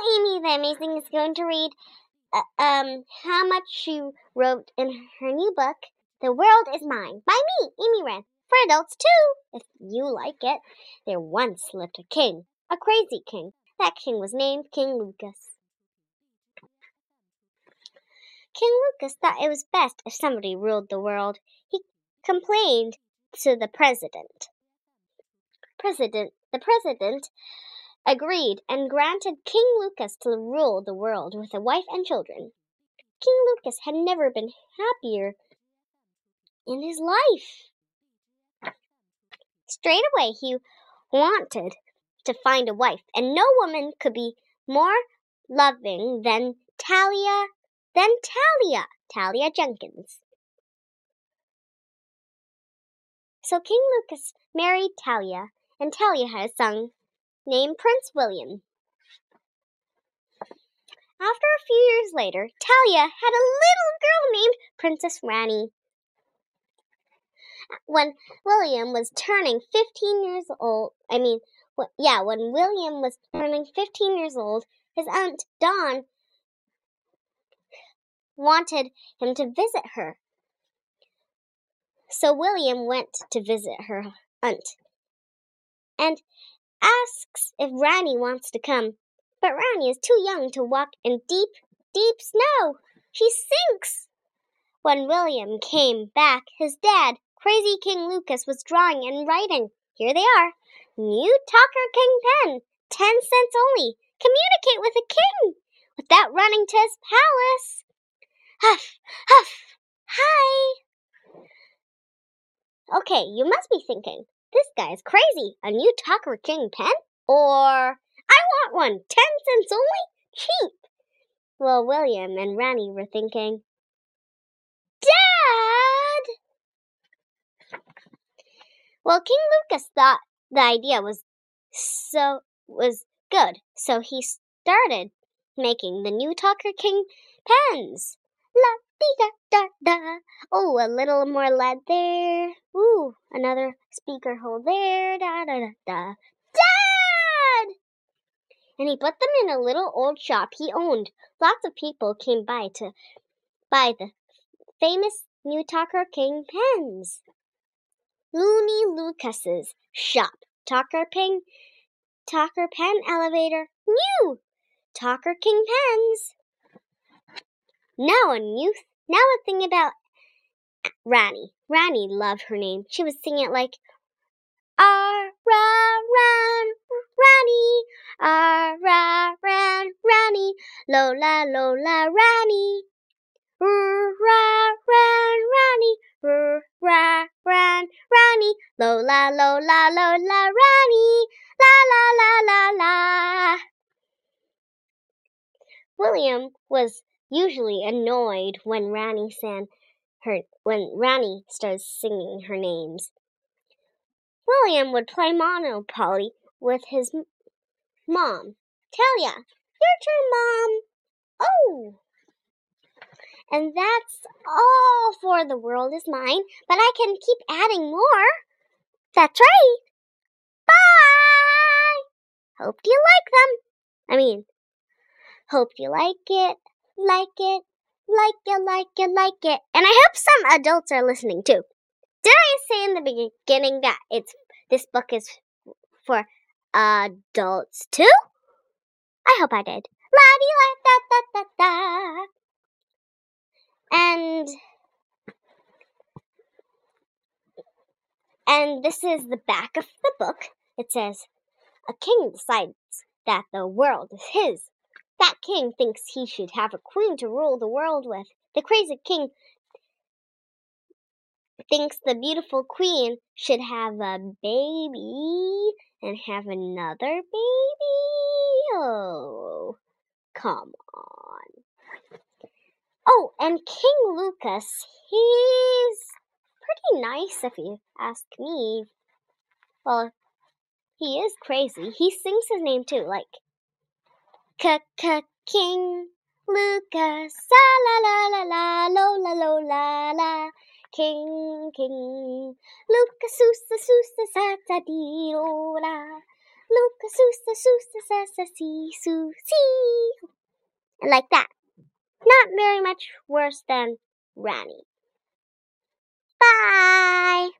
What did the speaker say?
Amy the Amazing is going to read uh, um how much she wrote in her new book, The World Is Mine, by me, Amy Wren, for adults too, if you like it. There once lived a king, a crazy king. That king was named King Lucas. King Lucas thought it was best if somebody ruled the world. He complained to the president. President, the president agreed and granted King Lucas to rule the world with a wife and children. King Lucas had never been happier in his life. Straight away he wanted to find a wife, and no woman could be more loving than Talia than Talia, Talia Jenkins. So King Lucas married Talia, and Talia had a son named Prince William. After a few years later, Talia had a little girl named Princess Rani. When William was turning 15 years old, I mean, yeah, when William was turning 15 years old, his aunt Dawn wanted him to visit her. So William went to visit her aunt and asks if Rani wants to come. But Rani is too young to walk in deep, deep snow. She sinks. When William came back, his dad, Crazy King Lucas, was drawing and writing. Here they are. New Talker King pen, ten cents only. Communicate with a king without running to his palace. Huff, huff, hi. Okay, you must be thinking, this guy is crazy. A new Talker King pen? Or, I want one, ten cents only? Cheap. Well, William and Rani were thinking, Dad! Well, King Lucas thought the idea was so was good, so he started making the new Talker King pens. La da da da. Oh, a little more lead there. Ooh, another speaker hole there. Da da da da. Dad! And he put them in a little old shop he owned. Lots of people came by to buy the famous new Talker King pens. Looney Lucas's shop. Talker King, Talker Pen Elevator. New! Talker King Pens. Now a new, now a thing about Rani. Rani loved her name. She would sing it like, Ah, ra, ran, Rani, ah, ra, ran, Rani, Lola, Lola, Rani, r, ra, ran, Rani, r, ra, ran, Rani, Lola, Lola, Lola, Rani, la, la, la, la, la. William was usually annoyed when Rani sang her when Rani started singing her names. William would play Monopoly with his mom. Talia, your turn, Mom. Oh! And that's all for The World Is Mine, but I can keep adding more. That's right. Bye! Hope you like them. I mean, hope you like it like it, like it, like it, like it. And I hope some adults are listening too. Did I say in the beginning that it's this book is for adults too? I hope I did. La di la da da da da. And and this is the back of the book. It says, "A king decides that the world is his that king thinks he should have a queen to rule the world with. The crazy king thinks the beautiful queen should have a baby and have another baby. Oh, come on. Oh, and King Lucas, he's pretty nice if you ask me. Well, he is crazy. He sings his name too, like k k King Lucas, la la la la, lo la lo la la. King King Lucas, susa susa sa sa di do la. Lucas, susa susa sa sa si su si. And like that. Not very much worse than Rani. Bye.